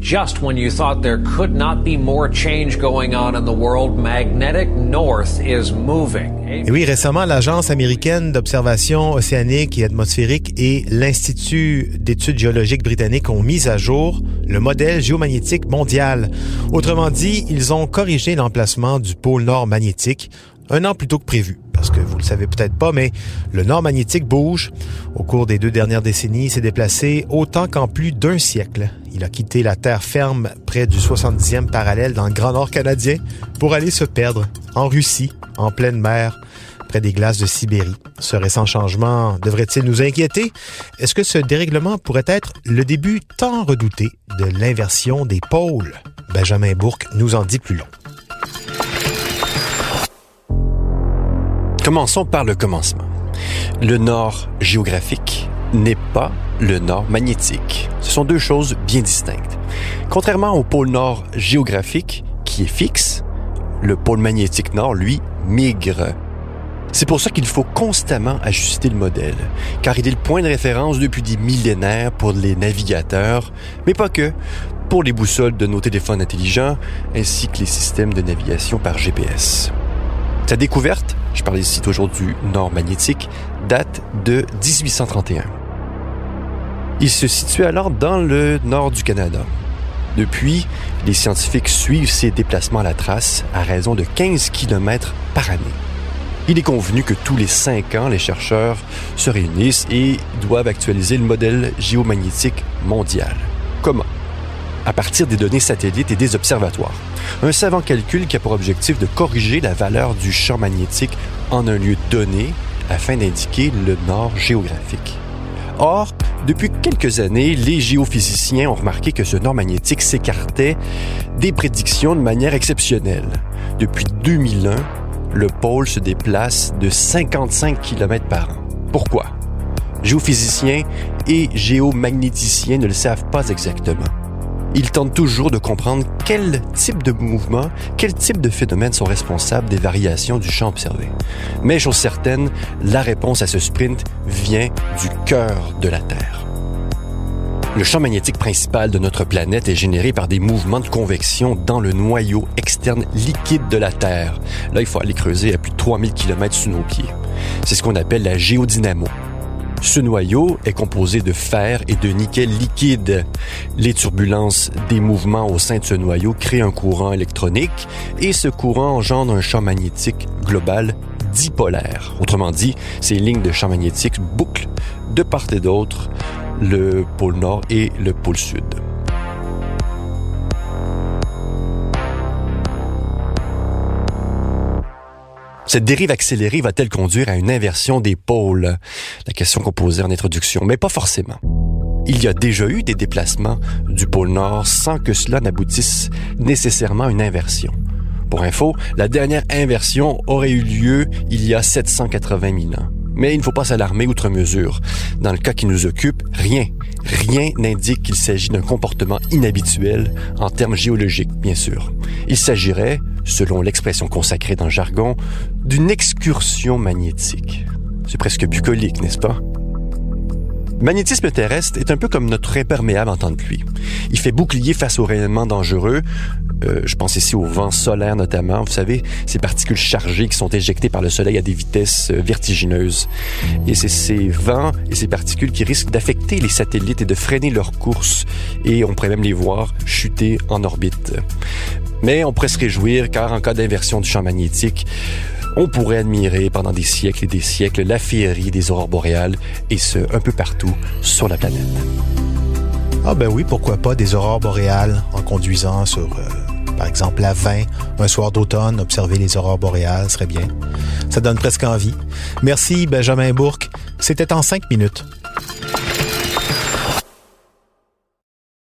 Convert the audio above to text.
Just when you thought there could not be more change going on in the world, magnetic north is moving. Oui, récemment, l'Agence américaine d'observation océanique et atmosphérique et l'Institut d'études géologiques britanniques ont mis à jour le modèle géomagnétique mondial. Autrement dit, ils ont corrigé l'emplacement du pôle nord magnétique un an plus tôt que prévu. Parce que vous le savez peut-être pas, mais le nord magnétique bouge. Au cours des deux dernières décennies, il s'est déplacé autant qu'en plus d'un siècle. Il a quitté la terre ferme près du 70e parallèle dans le Grand Nord canadien pour aller se perdre en Russie, en pleine mer, près des glaces de Sibérie. Ce récent changement devrait-il nous inquiéter? Est-ce que ce dérèglement pourrait être le début tant redouté de l'inversion des pôles? Benjamin Bourque nous en dit plus long. Commençons par le commencement. Le nord géographique n'est pas le nord magnétique. Ce sont deux choses bien distinctes. Contrairement au pôle nord géographique, qui est fixe, le pôle magnétique nord, lui, migre. C'est pour ça qu'il faut constamment ajuster le modèle, car il est le point de référence depuis des millénaires pour les navigateurs, mais pas que, pour les boussoles de nos téléphones intelligents, ainsi que les systèmes de navigation par GPS. Sa découverte, je parle ici toujours du nord magnétique, date de 1831. Il se situe alors dans le nord du Canada. Depuis, les scientifiques suivent ses déplacements à la trace à raison de 15 km par année. Il est convenu que tous les cinq ans, les chercheurs se réunissent et doivent actualiser le modèle géomagnétique mondial. Comment? À partir des données satellites et des observatoires. Un savant calcul qui a pour objectif de corriger la valeur du champ magnétique en un lieu donné afin d'indiquer le nord géographique. Or, depuis quelques années, les géophysiciens ont remarqué que ce nord magnétique s'écartait des prédictions de manière exceptionnelle. Depuis 2001, le pôle se déplace de 55 km par an. Pourquoi? Géophysiciens et géomagnéticiens ne le savent pas exactement. Ils tentent toujours de comprendre quel type de mouvement, quel type de phénomènes sont responsables des variations du champ observé. Mais chose certaine, la réponse à ce sprint vient du cœur de la Terre. Le champ magnétique principal de notre planète est généré par des mouvements de convection dans le noyau externe liquide de la Terre. Là, il faut aller creuser à plus de 3000 km sous nos pieds. C'est ce qu'on appelle la géodynamo. Ce noyau est composé de fer et de nickel liquide. Les turbulences des mouvements au sein de ce noyau créent un courant électronique et ce courant engendre un champ magnétique global dipolaire. Autrement dit, ces lignes de champ magnétique bouclent de part et d'autre le pôle nord et le pôle sud. Cette dérive accélérée va-t-elle conduire à une inversion des pôles? La question qu'on posait en introduction, mais pas forcément. Il y a déjà eu des déplacements du pôle Nord sans que cela n'aboutisse nécessairement à une inversion. Pour info, la dernière inversion aurait eu lieu il y a 780 000 ans. Mais il ne faut pas s'alarmer outre mesure. Dans le cas qui nous occupe, rien, rien n'indique qu'il s'agit d'un comportement inhabituel en termes géologiques, bien sûr. Il s'agirait, selon l'expression consacrée dans le jargon, d'une excursion magnétique. C'est presque bucolique, n'est-ce pas? Le magnétisme terrestre est un peu comme notre imperméable en temps de pluie. Il fait bouclier face aux rayonnements dangereux. Euh, je pense ici au vent solaire notamment. Vous savez, ces particules chargées qui sont éjectées par le soleil à des vitesses euh, vertigineuses. Et c'est ces vents et ces particules qui risquent d'affecter les satellites et de freiner leur course. Et on pourrait même les voir chuter en orbite. Mais on pourrait se réjouir car en cas d'inversion du champ magnétique, on pourrait admirer pendant des siècles et des siècles la féerie des aurores boréales et ce, un peu partout sur la planète. Ah ben oui, pourquoi pas des aurores boréales en conduisant sur, euh, par exemple, la 20, un soir d'automne, observer les aurores boréales serait bien. Ça donne presque envie. Merci Benjamin Bourque. C'était en cinq minutes.